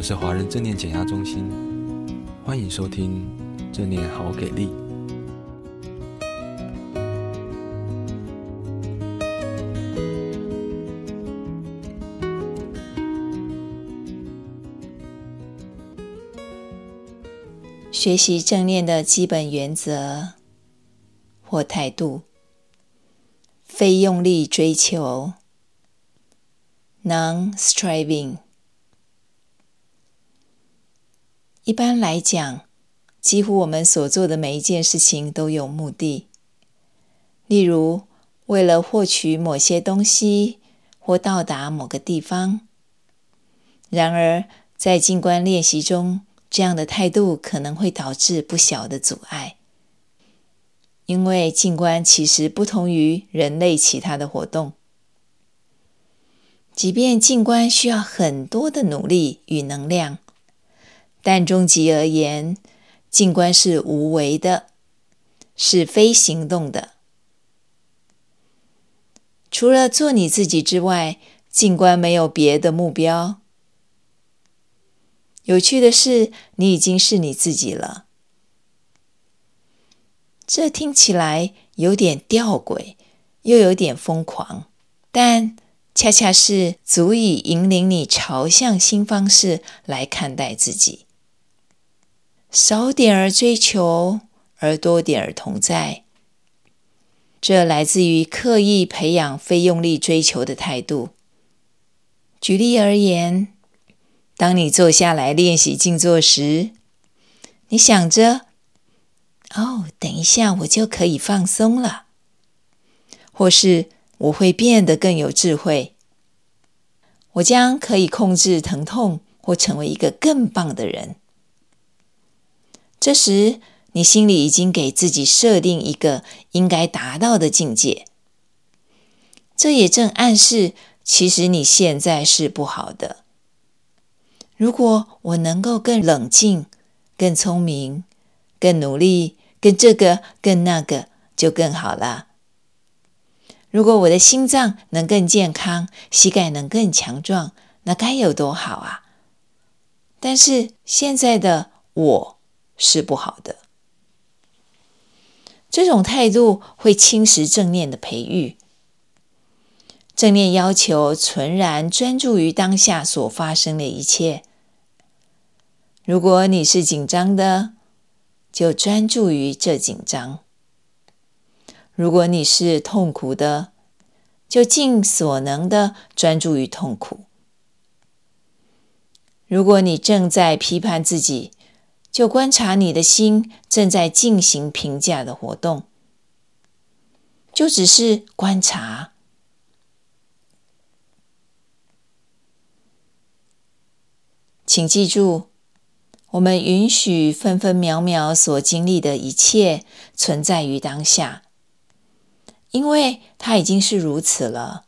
们是华人正念减压中心，欢迎收听正念好给力。学习正念的基本原则或态度：非用力追求 （non-striving）。一般来讲，几乎我们所做的每一件事情都有目的，例如为了获取某些东西或到达某个地方。然而，在静观练习中，这样的态度可能会导致不小的阻碍，因为静观其实不同于人类其他的活动。即便静观需要很多的努力与能量，但终极而言，静观是无为的，是非行动的。除了做你自己之外，静观没有别的目标。有趣的是，你已经是你自己了。这听起来有点吊诡，又有点疯狂，但恰恰是足以引领你朝向新方式来看待自己。少点儿追求，而多点儿同在。这来自于刻意培养非用力追求的态度。举例而言，当你坐下来练习静坐时，你想着：“哦，等一下我就可以放松了。”或是我会变得更有智慧，我将可以控制疼痛，或成为一个更棒的人。这时，你心里已经给自己设定一个应该达到的境界，这也正暗示，其实你现在是不好的。如果我能够更冷静、更聪明、更努力、更这个、更那个，就更好了。如果我的心脏能更健康，膝盖能更强壮，那该有多好啊！但是现在的我是不好的。这种态度会侵蚀正念的培育。正念要求纯然专注于当下所发生的一切。如果你是紧张的，就专注于这紧张；如果你是痛苦的，就尽所能的专注于痛苦；如果你正在批判自己，就观察你的心正在进行评价的活动，就只是观察。请记住。我们允许分分秒秒所经历的一切存在于当下，因为它已经是如此了。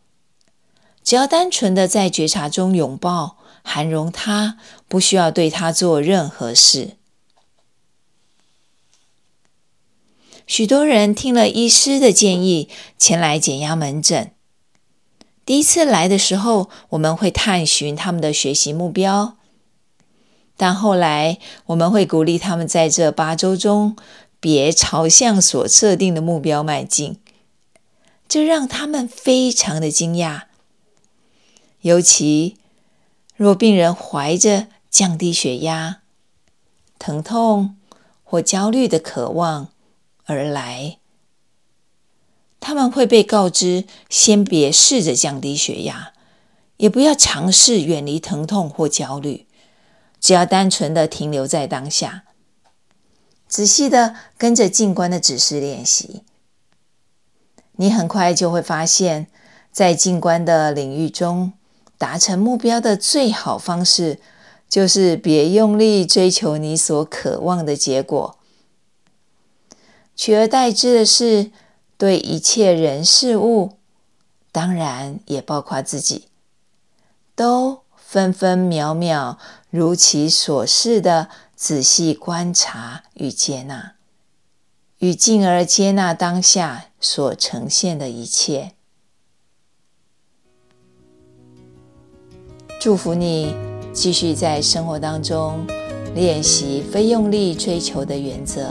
只要单纯的在觉察中拥抱、涵容它，不需要对它做任何事。许多人听了医师的建议，前来减压门诊。第一次来的时候，我们会探寻他们的学习目标。但后来，我们会鼓励他们在这八周中别朝向所设定的目标迈进，这让他们非常的惊讶。尤其若病人怀着降低血压、疼痛或焦虑的渴望而来，他们会被告知先别试着降低血压，也不要尝试远离疼痛或焦虑。只要单纯的停留在当下，仔细的跟着静观的指示练习，你很快就会发现，在静观的领域中，达成目标的最好方式，就是别用力追求你所渴望的结果，取而代之的是，对一切人事物，当然也包括自己，都分分秒秒。如其所示的仔细观察与接纳，与进而接纳当下所呈现的一切。祝福你继续在生活当中练习非用力追求的原则，